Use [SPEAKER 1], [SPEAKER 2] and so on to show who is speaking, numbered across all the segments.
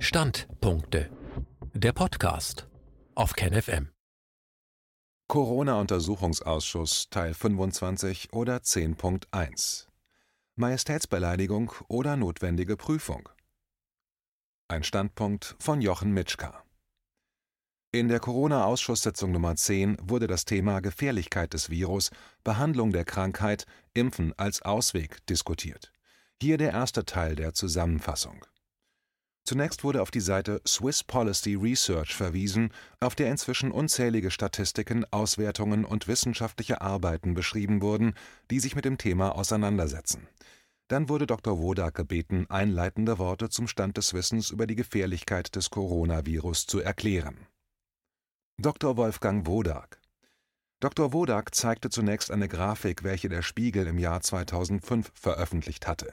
[SPEAKER 1] Standpunkte. Der Podcast auf KenFM.
[SPEAKER 2] Corona-Untersuchungsausschuss Teil 25 oder 10.1 Majestätsbeleidigung oder notwendige Prüfung. Ein Standpunkt von Jochen Mitschka. In der Corona-Ausschusssitzung Nummer 10 wurde das Thema Gefährlichkeit des Virus, Behandlung der Krankheit, Impfen als Ausweg diskutiert. Hier der erste Teil der Zusammenfassung. Zunächst wurde auf die Seite Swiss Policy Research verwiesen, auf der inzwischen unzählige Statistiken, Auswertungen und wissenschaftliche Arbeiten beschrieben wurden, die sich mit dem Thema auseinandersetzen. Dann wurde Dr. Wodak gebeten, einleitende Worte zum Stand des Wissens über die Gefährlichkeit des Coronavirus zu erklären. Dr. Wolfgang Wodak Dr. Wodak zeigte zunächst eine Grafik, welche der Spiegel im Jahr 2005 veröffentlicht hatte.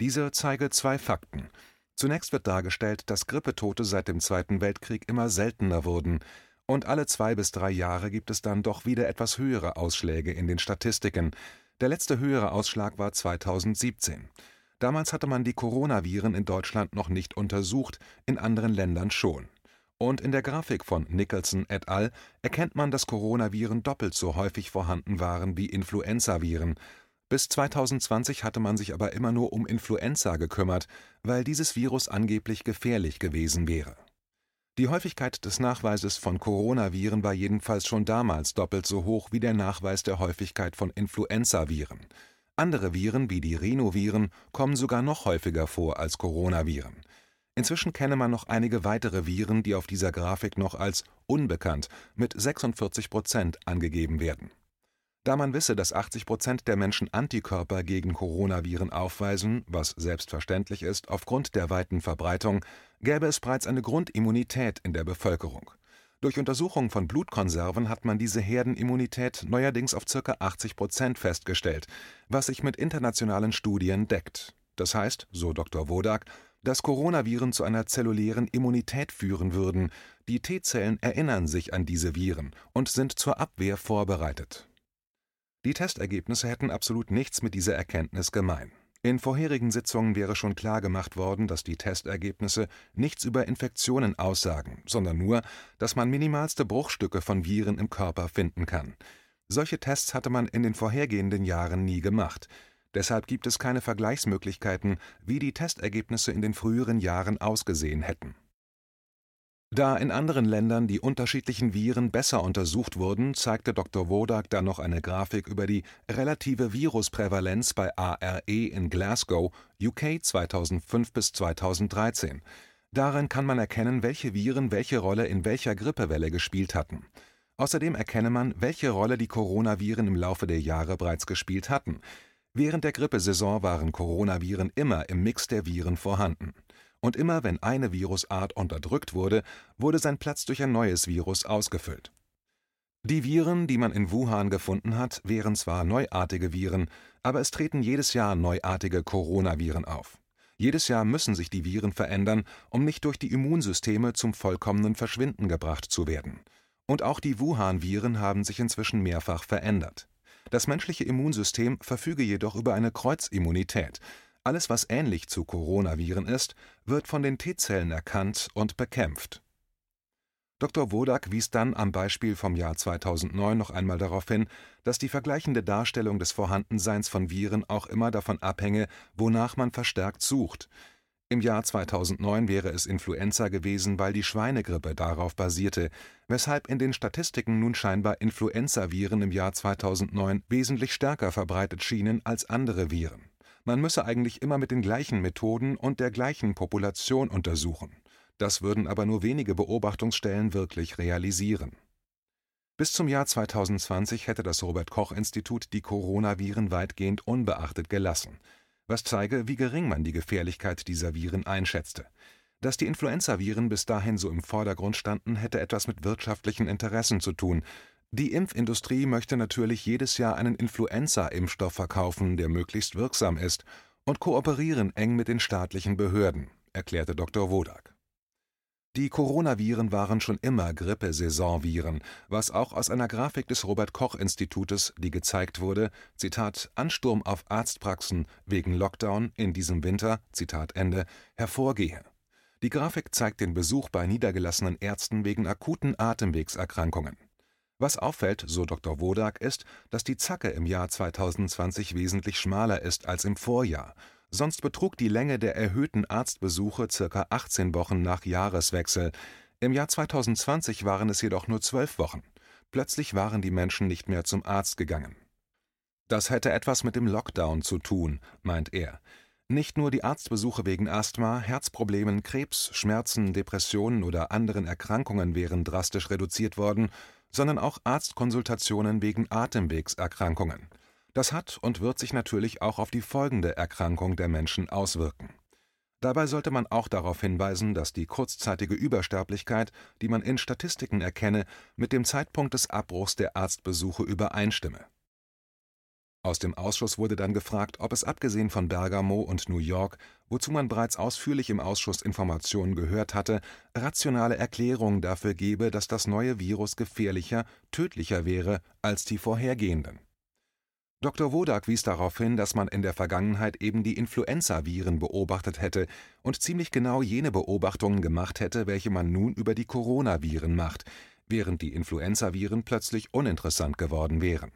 [SPEAKER 2] Diese zeige zwei Fakten. Zunächst wird dargestellt, dass Grippetote seit dem Zweiten Weltkrieg immer seltener wurden, und alle zwei bis drei Jahre gibt es dann doch wieder etwas höhere Ausschläge in den Statistiken. Der letzte höhere Ausschlag war 2017. Damals hatte man die Coronaviren in Deutschland noch nicht untersucht, in anderen Ländern schon. Und in der Grafik von Nicholson et al. erkennt man, dass Coronaviren doppelt so häufig vorhanden waren wie Influenzaviren, bis 2020 hatte man sich aber immer nur um Influenza gekümmert, weil dieses Virus angeblich gefährlich gewesen wäre. Die Häufigkeit des Nachweises von Coronaviren war jedenfalls schon damals doppelt so hoch wie der Nachweis der Häufigkeit von Influenzaviren. Andere Viren wie die Rhinoviren kommen sogar noch häufiger vor als Coronaviren. Inzwischen kenne man noch einige weitere Viren, die auf dieser Grafik noch als unbekannt mit 46 Prozent angegeben werden da man wisse, dass 80 Prozent der Menschen Antikörper gegen Coronaviren aufweisen, was selbstverständlich ist aufgrund der weiten Verbreitung, gäbe es bereits eine Grundimmunität in der Bevölkerung. Durch Untersuchung von Blutkonserven hat man diese Herdenimmunität neuerdings auf ca. 80 Prozent festgestellt, was sich mit internationalen Studien deckt. Das heißt, so Dr. Wodak, dass Coronaviren zu einer zellulären Immunität führen würden. Die T-Zellen erinnern sich an diese Viren und sind zur Abwehr vorbereitet. Die Testergebnisse hätten absolut nichts mit dieser Erkenntnis gemein. In vorherigen Sitzungen wäre schon klar gemacht worden, dass die Testergebnisse nichts über Infektionen aussagen, sondern nur, dass man minimalste Bruchstücke von Viren im Körper finden kann. Solche Tests hatte man in den vorhergehenden Jahren nie gemacht. Deshalb gibt es keine Vergleichsmöglichkeiten, wie die Testergebnisse in den früheren Jahren ausgesehen hätten da in anderen Ländern die unterschiedlichen Viren besser untersucht wurden, zeigte Dr. Wodak dann noch eine Grafik über die relative Virusprävalenz bei ARE in Glasgow, UK 2005 bis 2013. Darin kann man erkennen, welche Viren welche Rolle in welcher Grippewelle gespielt hatten. Außerdem erkenne man, welche Rolle die Coronaviren im Laufe der Jahre bereits gespielt hatten. Während der Grippesaison waren Coronaviren immer im Mix der Viren vorhanden und immer wenn eine Virusart unterdrückt wurde, wurde sein Platz durch ein neues Virus ausgefüllt. Die Viren, die man in Wuhan gefunden hat, wären zwar neuartige Viren, aber es treten jedes Jahr neuartige Coronaviren auf. Jedes Jahr müssen sich die Viren verändern, um nicht durch die Immunsysteme zum vollkommenen Verschwinden gebracht zu werden. Und auch die Wuhan-Viren haben sich inzwischen mehrfach verändert. Das menschliche Immunsystem verfüge jedoch über eine Kreuzimmunität, alles, was ähnlich zu Coronaviren ist, wird von den T-Zellen erkannt und bekämpft. Dr. Wodak wies dann am Beispiel vom Jahr 2009 noch einmal darauf hin, dass die vergleichende Darstellung des Vorhandenseins von Viren auch immer davon abhänge, wonach man verstärkt sucht. Im Jahr 2009 wäre es Influenza gewesen, weil die Schweinegrippe darauf basierte, weshalb in den Statistiken nun scheinbar Influenzaviren im Jahr 2009 wesentlich stärker verbreitet schienen als andere Viren man müsse eigentlich immer mit den gleichen Methoden und der gleichen Population untersuchen. Das würden aber nur wenige Beobachtungsstellen wirklich realisieren. Bis zum Jahr 2020 hätte das Robert Koch Institut die Coronaviren weitgehend unbeachtet gelassen, was zeige, wie gering man die Gefährlichkeit dieser Viren einschätzte. Dass die Influenzaviren bis dahin so im Vordergrund standen, hätte etwas mit wirtschaftlichen Interessen zu tun, die Impfindustrie möchte natürlich jedes Jahr einen Influenza-Impfstoff verkaufen, der möglichst wirksam ist, und kooperieren eng mit den staatlichen Behörden, erklärte Dr. Wodak. Die Coronaviren waren schon immer Grippesaisonviren, was auch aus einer Grafik des Robert Koch Institutes, die gezeigt wurde, Zitat Ansturm auf Arztpraxen wegen Lockdown in diesem Winter, Zitat Ende, hervorgehe Die Grafik zeigt den Besuch bei niedergelassenen Ärzten wegen akuten Atemwegserkrankungen. Was auffällt, so Dr. Wodak, ist, dass die Zacke im Jahr 2020 wesentlich schmaler ist als im Vorjahr, sonst betrug die Länge der erhöhten Arztbesuche ca. 18 Wochen nach Jahreswechsel, im Jahr 2020 waren es jedoch nur zwölf Wochen. Plötzlich waren die Menschen nicht mehr zum Arzt gegangen. Das hätte etwas mit dem Lockdown zu tun, meint er. Nicht nur die Arztbesuche wegen Asthma, Herzproblemen, Krebs, Schmerzen, Depressionen oder anderen Erkrankungen wären drastisch reduziert worden, sondern auch Arztkonsultationen wegen Atemwegserkrankungen. Das hat und wird sich natürlich auch auf die folgende Erkrankung der Menschen auswirken. Dabei sollte man auch darauf hinweisen, dass die kurzzeitige Übersterblichkeit, die man in Statistiken erkenne, mit dem Zeitpunkt des Abbruchs der Arztbesuche übereinstimme aus dem Ausschuss wurde dann gefragt, ob es abgesehen von Bergamo und New York, wozu man bereits ausführlich im Ausschuss Informationen gehört hatte, rationale Erklärungen dafür gebe, dass das neue Virus gefährlicher, tödlicher wäre als die vorhergehenden. Dr. Wodak wies darauf hin, dass man in der Vergangenheit eben die Influenza-Viren beobachtet hätte und ziemlich genau jene Beobachtungen gemacht hätte, welche man nun über die Coronaviren macht, während die Influenza-Viren plötzlich uninteressant geworden wären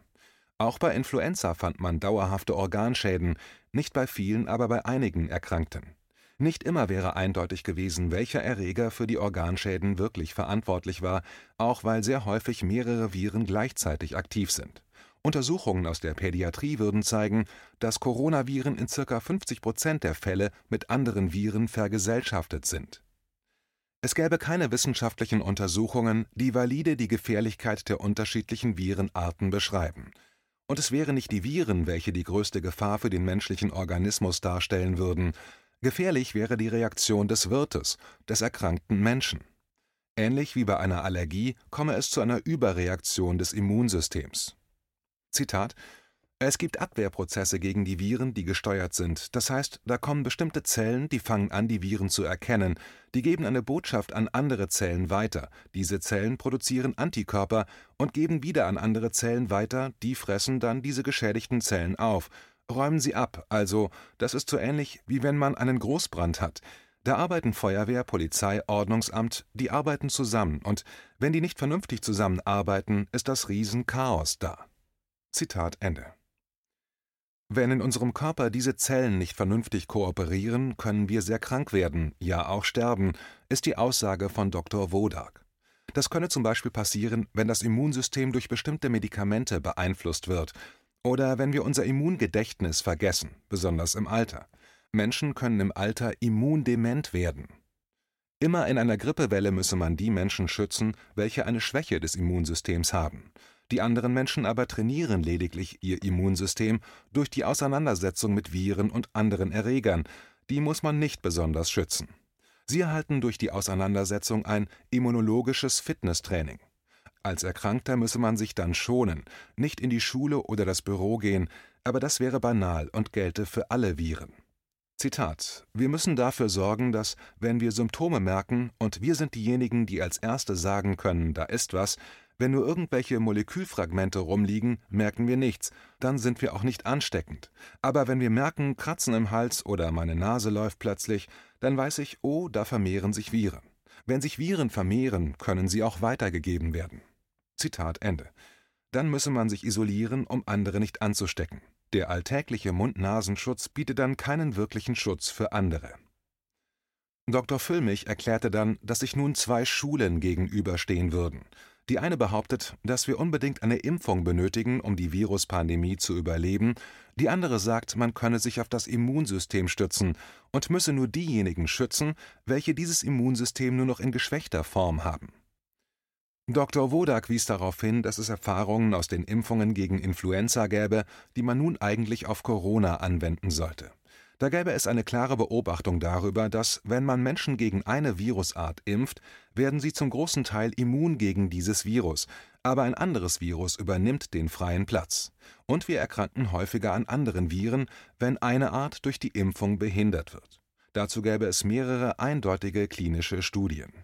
[SPEAKER 2] auch bei Influenza fand man dauerhafte Organschäden, nicht bei vielen, aber bei einigen Erkrankten. Nicht immer wäre eindeutig gewesen, welcher Erreger für die Organschäden wirklich verantwortlich war, auch weil sehr häufig mehrere Viren gleichzeitig aktiv sind. Untersuchungen aus der Pädiatrie würden zeigen, dass Coronaviren in ca. 50 Prozent der Fälle mit anderen Viren vergesellschaftet sind. Es gäbe keine wissenschaftlichen Untersuchungen, die valide die Gefährlichkeit der unterschiedlichen Virenarten beschreiben und es wären nicht die Viren, welche die größte Gefahr für den menschlichen Organismus darstellen würden, gefährlich wäre die Reaktion des Wirtes, des erkrankten Menschen. Ähnlich wie bei einer Allergie komme es zu einer Überreaktion des Immunsystems. Zitat es gibt Abwehrprozesse gegen die Viren, die gesteuert sind. Das heißt, da kommen bestimmte Zellen, die fangen an, die Viren zu erkennen. Die geben eine Botschaft an andere Zellen weiter. Diese Zellen produzieren Antikörper und geben wieder an andere Zellen weiter. Die fressen dann diese geschädigten Zellen auf. Räumen sie ab. Also, das ist so ähnlich, wie wenn man einen Großbrand hat. Da arbeiten Feuerwehr, Polizei, Ordnungsamt, die arbeiten zusammen. Und wenn die nicht vernünftig zusammenarbeiten, ist das Riesenchaos da. Zitat Ende. Wenn in unserem Körper diese Zellen nicht vernünftig kooperieren, können wir sehr krank werden, ja auch sterben, ist die Aussage von Dr. Wodak. Das könne zum Beispiel passieren, wenn das Immunsystem durch bestimmte Medikamente beeinflusst wird oder wenn wir unser Immungedächtnis vergessen, besonders im Alter. Menschen können im Alter immundement werden. Immer in einer Grippewelle müsse man die Menschen schützen, welche eine Schwäche des Immunsystems haben. Die anderen Menschen aber trainieren lediglich ihr Immunsystem durch die Auseinandersetzung mit Viren und anderen Erregern, die muss man nicht besonders schützen. Sie erhalten durch die Auseinandersetzung ein immunologisches Fitnesstraining. Als Erkrankter müsse man sich dann schonen, nicht in die Schule oder das Büro gehen, aber das wäre banal und gelte für alle Viren. Zitat: Wir müssen dafür sorgen, dass, wenn wir Symptome merken, und wir sind diejenigen, die als Erste sagen können, da ist was, wenn nur irgendwelche Molekülfragmente rumliegen, merken wir nichts, dann sind wir auch nicht ansteckend. Aber wenn wir merken, Kratzen im Hals oder meine Nase läuft plötzlich, dann weiß ich, oh, da vermehren sich Viren. Wenn sich Viren vermehren, können sie auch weitergegeben werden. Zitat Ende. Dann müsse man sich isolieren, um andere nicht anzustecken. Der alltägliche Mund-Nasenschutz bietet dann keinen wirklichen Schutz für andere. Dr. Füllmich erklärte dann, dass sich nun zwei Schulen gegenüberstehen würden. Die eine behauptet, dass wir unbedingt eine Impfung benötigen, um die Viruspandemie zu überleben, die andere sagt, man könne sich auf das Immunsystem stützen und müsse nur diejenigen schützen, welche dieses Immunsystem nur noch in geschwächter Form haben. Dr. Wodak wies darauf hin, dass es Erfahrungen aus den Impfungen gegen Influenza gäbe, die man nun eigentlich auf Corona anwenden sollte. Da gäbe es eine klare Beobachtung darüber, dass, wenn man Menschen gegen eine Virusart impft, werden sie zum großen Teil immun gegen dieses Virus, aber ein anderes Virus übernimmt den freien Platz. Und wir erkranken häufiger an anderen Viren, wenn eine Art durch die Impfung behindert wird. Dazu gäbe es mehrere eindeutige klinische Studien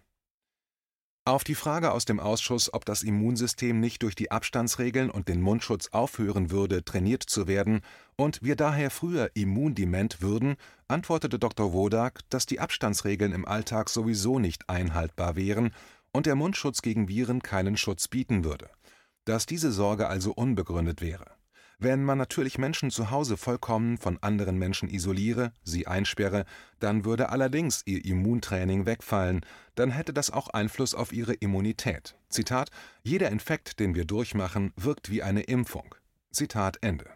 [SPEAKER 2] Auf die Frage aus dem Ausschuss, ob das Immunsystem nicht durch die Abstandsregeln und den Mundschutz aufhören würde, trainiert zu werden und wir daher früher immundement würden, antwortete Dr. Wodak, dass die Abstandsregeln im Alltag sowieso nicht einhaltbar wären und der Mundschutz gegen Viren keinen Schutz bieten würde, dass diese Sorge also unbegründet wäre. Wenn man natürlich Menschen zu Hause vollkommen von anderen Menschen isoliere, sie einsperre, dann würde allerdings ihr Immuntraining wegfallen, dann hätte das auch Einfluss auf ihre Immunität. Zitat: Jeder Infekt, den wir durchmachen, wirkt wie eine Impfung. Zitat Ende.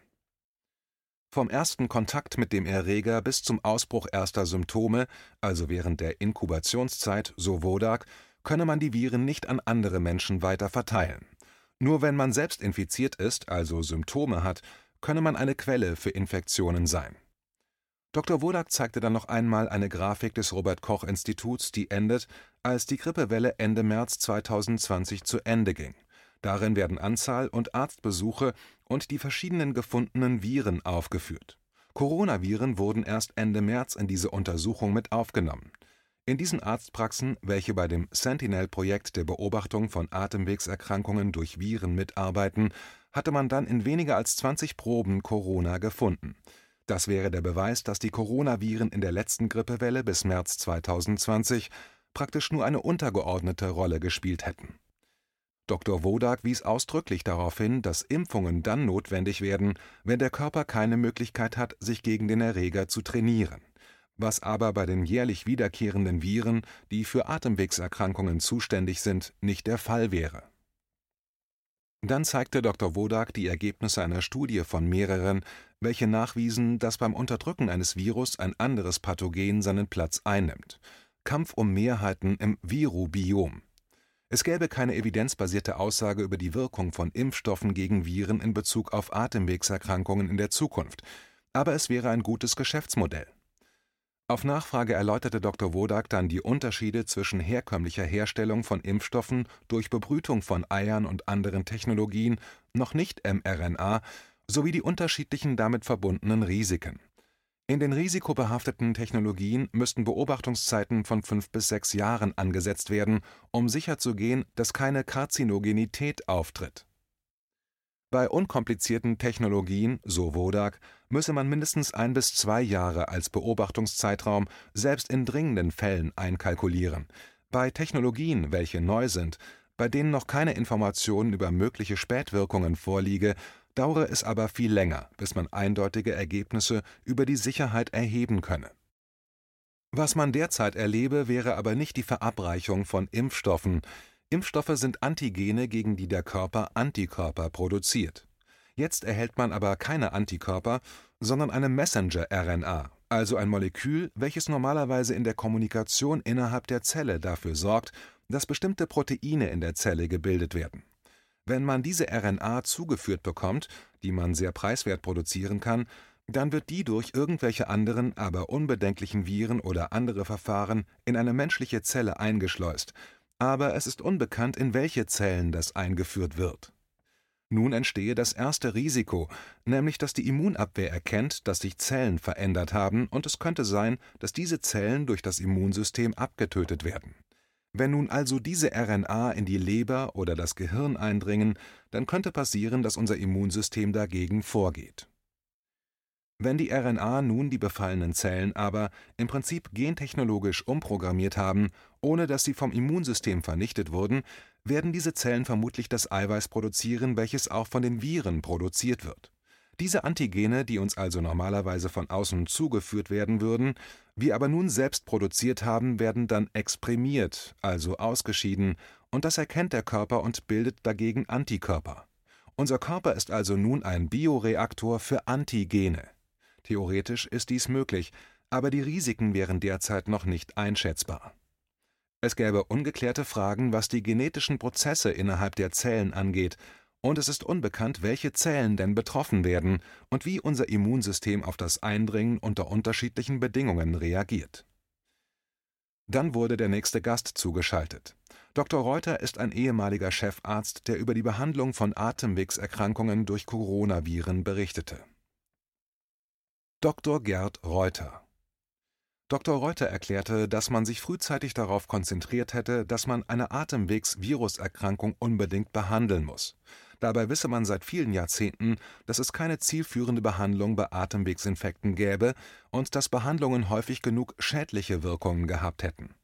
[SPEAKER 2] Vom ersten Kontakt mit dem Erreger bis zum Ausbruch erster Symptome, also während der Inkubationszeit, so Wodak, könne man die Viren nicht an andere Menschen weiter verteilen. Nur wenn man selbst infiziert ist, also Symptome hat, könne man eine Quelle für Infektionen sein. Dr. Wodak zeigte dann noch einmal eine Grafik des Robert Koch Instituts, die endet, als die Grippewelle Ende März 2020 zu Ende ging. Darin werden Anzahl und Arztbesuche und die verschiedenen gefundenen Viren aufgeführt. Coronaviren wurden erst Ende März in diese Untersuchung mit aufgenommen. In diesen Arztpraxen, welche bei dem Sentinel-Projekt der Beobachtung von Atemwegserkrankungen durch Viren mitarbeiten, hatte man dann in weniger als 20 Proben Corona gefunden. Das wäre der Beweis, dass die Coronaviren in der letzten Grippewelle bis März 2020 praktisch nur eine untergeordnete Rolle gespielt hätten. Dr. Wodak wies ausdrücklich darauf hin, dass Impfungen dann notwendig werden, wenn der Körper keine Möglichkeit hat, sich gegen den Erreger zu trainieren was aber bei den jährlich wiederkehrenden Viren, die für Atemwegserkrankungen zuständig sind, nicht der Fall wäre. Dann zeigte Dr. Wodak die Ergebnisse einer Studie von mehreren, welche nachwiesen, dass beim Unterdrücken eines Virus ein anderes Pathogen seinen Platz einnimmt. Kampf um Mehrheiten im Virubiom. Es gäbe keine evidenzbasierte Aussage über die Wirkung von Impfstoffen gegen Viren in Bezug auf Atemwegserkrankungen in der Zukunft, aber es wäre ein gutes Geschäftsmodell. Auf Nachfrage erläuterte Dr. Wodak dann die Unterschiede zwischen herkömmlicher Herstellung von Impfstoffen durch Bebrütung von Eiern und anderen Technologien, noch nicht mRNA, sowie die unterschiedlichen damit verbundenen Risiken. In den risikobehafteten Technologien müssten Beobachtungszeiten von fünf bis sechs Jahren angesetzt werden, um sicherzugehen, dass keine Karzinogenität auftritt bei unkomplizierten Technologien, so Wodak, müsse man mindestens ein bis zwei Jahre als Beobachtungszeitraum selbst in dringenden Fällen einkalkulieren. Bei Technologien, welche neu sind, bei denen noch keine Informationen über mögliche Spätwirkungen vorliege, dauere es aber viel länger, bis man eindeutige Ergebnisse über die Sicherheit erheben könne. Was man derzeit erlebe, wäre aber nicht die Verabreichung von Impfstoffen, Impfstoffe sind Antigene, gegen die der Körper Antikörper produziert. Jetzt erhält man aber keine Antikörper, sondern eine Messenger-RNA, also ein Molekül, welches normalerweise in der Kommunikation innerhalb der Zelle dafür sorgt, dass bestimmte Proteine in der Zelle gebildet werden. Wenn man diese RNA zugeführt bekommt, die man sehr preiswert produzieren kann, dann wird die durch irgendwelche anderen, aber unbedenklichen Viren oder andere Verfahren in eine menschliche Zelle eingeschleust, aber es ist unbekannt, in welche Zellen das eingeführt wird. Nun entstehe das erste Risiko, nämlich dass die Immunabwehr erkennt, dass sich Zellen verändert haben, und es könnte sein, dass diese Zellen durch das Immunsystem abgetötet werden. Wenn nun also diese RNA in die Leber oder das Gehirn eindringen, dann könnte passieren, dass unser Immunsystem dagegen vorgeht. Wenn die RNA nun die befallenen Zellen aber im Prinzip gentechnologisch umprogrammiert haben, ohne dass sie vom Immunsystem vernichtet wurden, werden diese Zellen vermutlich das Eiweiß produzieren, welches auch von den Viren produziert wird. Diese Antigene, die uns also normalerweise von außen zugeführt werden würden, wir aber nun selbst produziert haben, werden dann exprimiert, also ausgeschieden, und das erkennt der Körper und bildet dagegen Antikörper. Unser Körper ist also nun ein Bioreaktor für Antigene. Theoretisch ist dies möglich, aber die Risiken wären derzeit noch nicht einschätzbar. Es gäbe ungeklärte Fragen, was die genetischen Prozesse innerhalb der Zellen angeht, und es ist unbekannt, welche Zellen denn betroffen werden und wie unser Immunsystem auf das Eindringen unter unterschiedlichen Bedingungen reagiert. Dann wurde der nächste Gast zugeschaltet. Dr. Reuter ist ein ehemaliger Chefarzt, der über die Behandlung von Atemwegserkrankungen durch Coronaviren berichtete. Dr. Gerd Reuter Dr. Reuter erklärte, dass man sich frühzeitig darauf konzentriert hätte, dass man eine Atemwegsviruserkrankung unbedingt behandeln muss. Dabei wisse man seit vielen Jahrzehnten, dass es keine zielführende Behandlung bei Atemwegsinfekten gäbe und dass Behandlungen häufig genug schädliche Wirkungen gehabt hätten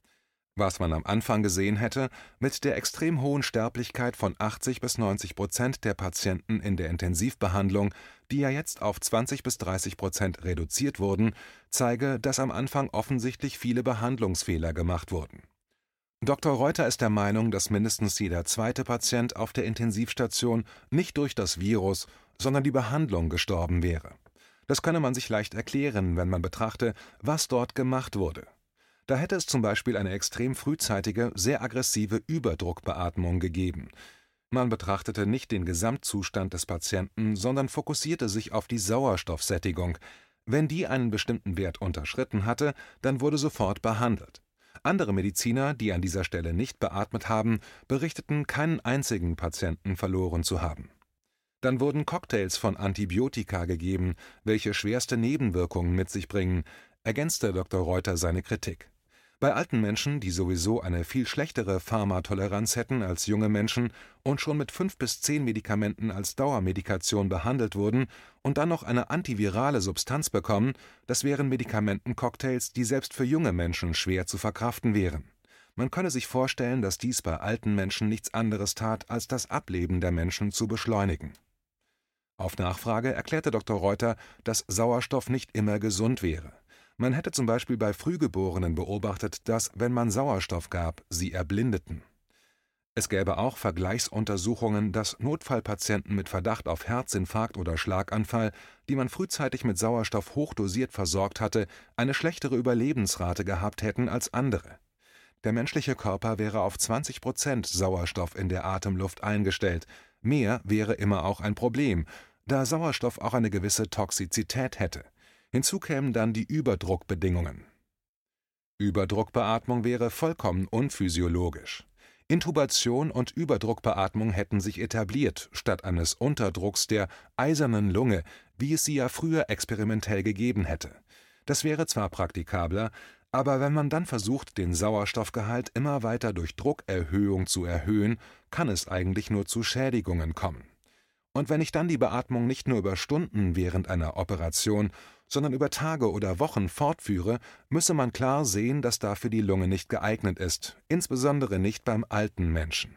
[SPEAKER 2] was man am Anfang gesehen hätte, mit der extrem hohen Sterblichkeit von 80 bis 90 Prozent der Patienten in der Intensivbehandlung, die ja jetzt auf 20 bis 30 Prozent reduziert wurden, zeige, dass am Anfang offensichtlich viele Behandlungsfehler gemacht wurden. Dr. Reuter ist der Meinung, dass mindestens jeder zweite Patient auf der Intensivstation nicht durch das Virus, sondern die Behandlung gestorben wäre. Das könne man sich leicht erklären, wenn man betrachte, was dort gemacht wurde. Da hätte es zum Beispiel eine extrem frühzeitige, sehr aggressive Überdruckbeatmung gegeben. Man betrachtete nicht den Gesamtzustand des Patienten, sondern fokussierte sich auf die Sauerstoffsättigung. Wenn die einen bestimmten Wert unterschritten hatte, dann wurde sofort behandelt. Andere Mediziner, die an dieser Stelle nicht beatmet haben, berichteten, keinen einzigen Patienten verloren zu haben. Dann wurden Cocktails von Antibiotika gegeben, welche schwerste Nebenwirkungen mit sich bringen, ergänzte Dr. Reuter seine Kritik. Bei alten Menschen, die sowieso eine viel schlechtere Pharmatoleranz hätten als junge Menschen und schon mit fünf bis zehn Medikamenten als Dauermedikation behandelt wurden und dann noch eine antivirale Substanz bekommen, das wären Medikamentencocktails, die selbst für junge Menschen schwer zu verkraften wären. Man könne sich vorstellen, dass dies bei alten Menschen nichts anderes tat, als das Ableben der Menschen zu beschleunigen. Auf Nachfrage erklärte Dr. Reuter, dass Sauerstoff nicht immer gesund wäre. Man hätte zum Beispiel bei Frühgeborenen beobachtet, dass, wenn man Sauerstoff gab, sie erblindeten. Es gäbe auch Vergleichsuntersuchungen, dass Notfallpatienten mit Verdacht auf Herzinfarkt oder Schlaganfall, die man frühzeitig mit Sauerstoff hochdosiert versorgt hatte, eine schlechtere Überlebensrate gehabt hätten als andere. Der menschliche Körper wäre auf 20 Prozent Sauerstoff in der Atemluft eingestellt. Mehr wäre immer auch ein Problem, da Sauerstoff auch eine gewisse Toxizität hätte. Hinzu kämen dann die Überdruckbedingungen. Überdruckbeatmung wäre vollkommen unphysiologisch. Intubation und Überdruckbeatmung hätten sich etabliert, statt eines Unterdrucks der eisernen Lunge, wie es sie ja früher experimentell gegeben hätte. Das wäre zwar praktikabler, aber wenn man dann versucht, den Sauerstoffgehalt immer weiter durch Druckerhöhung zu erhöhen, kann es eigentlich nur zu Schädigungen kommen. Und wenn ich dann die Beatmung nicht nur über Stunden während einer Operation, sondern über Tage oder Wochen fortführe, müsse man klar sehen, dass dafür die Lunge nicht geeignet ist, insbesondere nicht beim alten Menschen.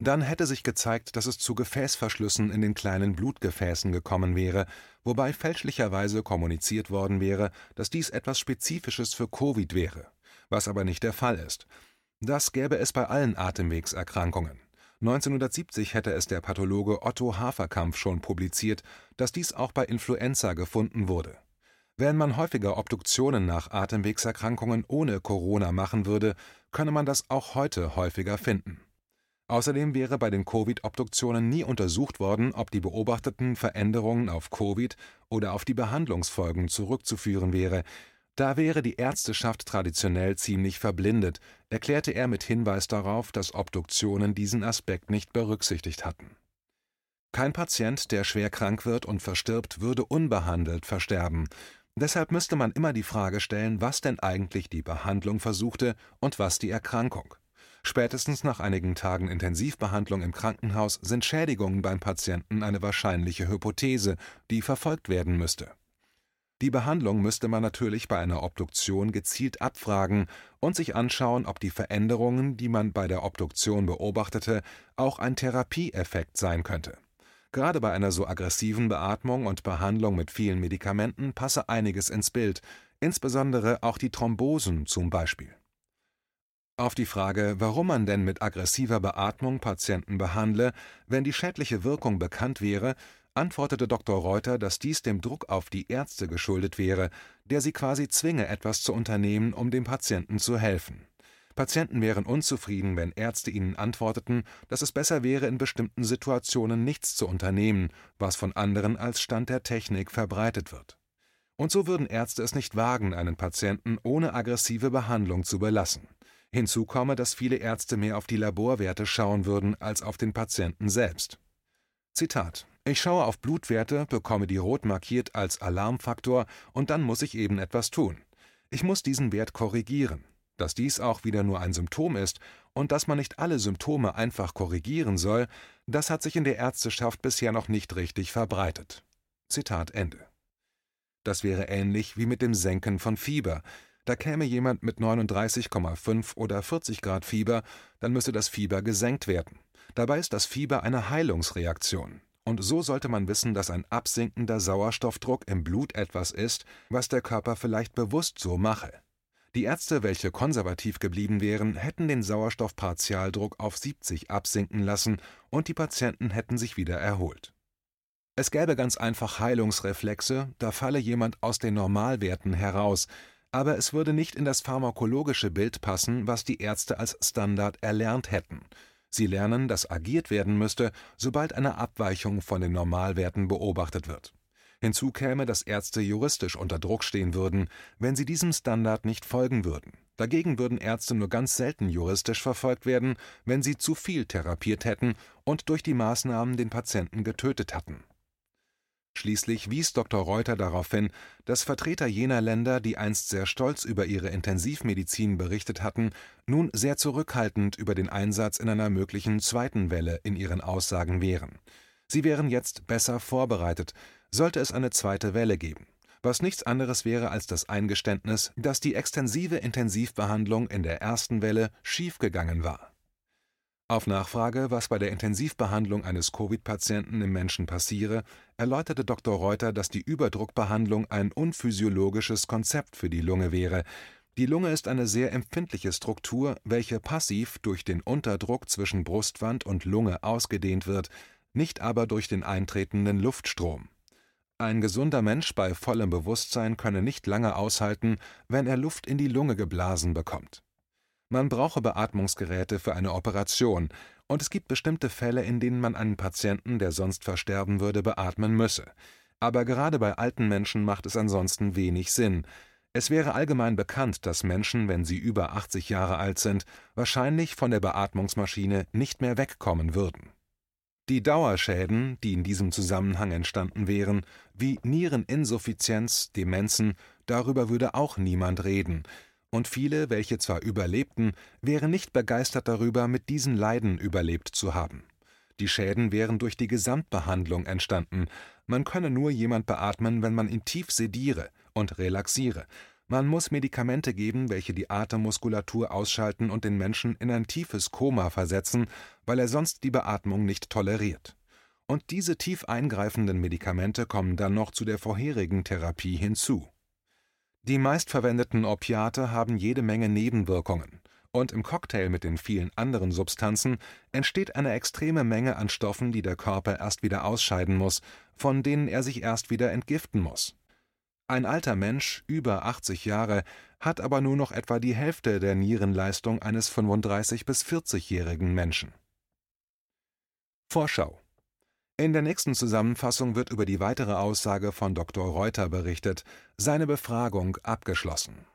[SPEAKER 2] Dann hätte sich gezeigt, dass es zu Gefäßverschlüssen in den kleinen Blutgefäßen gekommen wäre, wobei fälschlicherweise kommuniziert worden wäre, dass dies etwas Spezifisches für Covid wäre, was aber nicht der Fall ist. Das gäbe es bei allen Atemwegserkrankungen. 1970 hätte es der Pathologe Otto Haferkampf schon publiziert, dass dies auch bei Influenza gefunden wurde. Wenn man häufiger Obduktionen nach Atemwegserkrankungen ohne Corona machen würde, könne man das auch heute häufiger finden. Außerdem wäre bei den Covid-Obduktionen nie untersucht worden, ob die beobachteten Veränderungen auf Covid oder auf die Behandlungsfolgen zurückzuführen wäre, da wäre die Ärzteschaft traditionell ziemlich verblindet, erklärte er mit Hinweis darauf, dass Obduktionen diesen Aspekt nicht berücksichtigt hatten. Kein Patient, der schwer krank wird und verstirbt, würde unbehandelt versterben. Deshalb müsste man immer die Frage stellen, was denn eigentlich die Behandlung versuchte und was die Erkrankung. Spätestens nach einigen Tagen Intensivbehandlung im Krankenhaus sind Schädigungen beim Patienten eine wahrscheinliche Hypothese, die verfolgt werden müsste. Die Behandlung müsste man natürlich bei einer Obduktion gezielt abfragen und sich anschauen, ob die Veränderungen, die man bei der Obduktion beobachtete, auch ein Therapieeffekt sein könnte. Gerade bei einer so aggressiven Beatmung und Behandlung mit vielen Medikamenten passe einiges ins Bild, insbesondere auch die Thrombosen zum Beispiel. Auf die Frage, warum man denn mit aggressiver Beatmung Patienten behandle, wenn die schädliche Wirkung bekannt wäre, antwortete Dr. Reuter, dass dies dem Druck auf die Ärzte geschuldet wäre, der sie quasi zwinge, etwas zu unternehmen, um dem Patienten zu helfen. Patienten wären unzufrieden, wenn Ärzte ihnen antworteten, dass es besser wäre, in bestimmten Situationen nichts zu unternehmen, was von anderen als Stand der Technik verbreitet wird. Und so würden Ärzte es nicht wagen, einen Patienten ohne aggressive Behandlung zu belassen. Hinzu komme, dass viele Ärzte mehr auf die Laborwerte schauen würden als auf den Patienten selbst. Zitat ich schaue auf Blutwerte, bekomme die rot markiert als Alarmfaktor und dann muss ich eben etwas tun. Ich muss diesen Wert korrigieren. Dass dies auch wieder nur ein Symptom ist und dass man nicht alle Symptome einfach korrigieren soll, das hat sich in der Ärzteschaft bisher noch nicht richtig verbreitet. Zitat Ende. Das wäre ähnlich wie mit dem Senken von Fieber. Da käme jemand mit 39,5 oder 40 Grad Fieber, dann müsse das Fieber gesenkt werden. Dabei ist das Fieber eine Heilungsreaktion. Und so sollte man wissen, dass ein absinkender Sauerstoffdruck im Blut etwas ist, was der Körper vielleicht bewusst so mache. Die Ärzte, welche konservativ geblieben wären, hätten den Sauerstoffpartialdruck auf 70 absinken lassen und die Patienten hätten sich wieder erholt. Es gäbe ganz einfach Heilungsreflexe, da falle jemand aus den Normalwerten heraus, aber es würde nicht in das pharmakologische Bild passen, was die Ärzte als Standard erlernt hätten. Sie lernen, dass agiert werden müsste, sobald eine Abweichung von den Normalwerten beobachtet wird. Hinzu käme, dass Ärzte juristisch unter Druck stehen würden, wenn sie diesem Standard nicht folgen würden. Dagegen würden Ärzte nur ganz selten juristisch verfolgt werden, wenn sie zu viel therapiert hätten und durch die Maßnahmen den Patienten getötet hatten. Schließlich wies Dr. Reuter darauf hin, dass Vertreter jener Länder, die einst sehr stolz über ihre Intensivmedizin berichtet hatten, nun sehr zurückhaltend über den Einsatz in einer möglichen zweiten Welle in ihren Aussagen wären. Sie wären jetzt besser vorbereitet, sollte es eine zweite Welle geben, was nichts anderes wäre als das Eingeständnis, dass die extensive Intensivbehandlung in der ersten Welle schiefgegangen war auf Nachfrage, was bei der Intensivbehandlung eines Covid-Patienten im Menschen passiere, erläuterte Dr. Reuter, dass die Überdruckbehandlung ein unphysiologisches Konzept für die Lunge wäre. Die Lunge ist eine sehr empfindliche Struktur, welche passiv durch den Unterdruck zwischen Brustwand und Lunge ausgedehnt wird, nicht aber durch den eintretenden Luftstrom. Ein gesunder Mensch bei vollem Bewusstsein könne nicht lange aushalten, wenn er Luft in die Lunge geblasen bekommt man brauche Beatmungsgeräte für eine Operation, und es gibt bestimmte Fälle, in denen man einen Patienten, der sonst versterben würde, beatmen müsse. Aber gerade bei alten Menschen macht es ansonsten wenig Sinn. Es wäre allgemein bekannt, dass Menschen, wenn sie über 80 Jahre alt sind, wahrscheinlich von der Beatmungsmaschine nicht mehr wegkommen würden. Die Dauerschäden, die in diesem Zusammenhang entstanden wären, wie Niereninsuffizienz, Demenzen, darüber würde auch niemand reden, und viele, welche zwar überlebten, wären nicht begeistert darüber, mit diesen Leiden überlebt zu haben. Die Schäden wären durch die Gesamtbehandlung entstanden. Man könne nur jemand beatmen, wenn man ihn tief sediere und relaxiere. Man muss Medikamente geben, welche die Atemmuskulatur ausschalten und den Menschen in ein tiefes Koma versetzen, weil er sonst die Beatmung nicht toleriert. Und diese tief eingreifenden Medikamente kommen dann noch zu der vorherigen Therapie hinzu. Die meistverwendeten Opiate haben jede Menge Nebenwirkungen, und im Cocktail mit den vielen anderen Substanzen entsteht eine extreme Menge an Stoffen, die der Körper erst wieder ausscheiden muss, von denen er sich erst wieder entgiften muss. Ein alter Mensch, über 80 Jahre, hat aber nur noch etwa die Hälfte der Nierenleistung eines 35 bis 40-jährigen Menschen. Vorschau in der nächsten Zusammenfassung wird über die weitere Aussage von Dr. Reuter berichtet, seine Befragung abgeschlossen.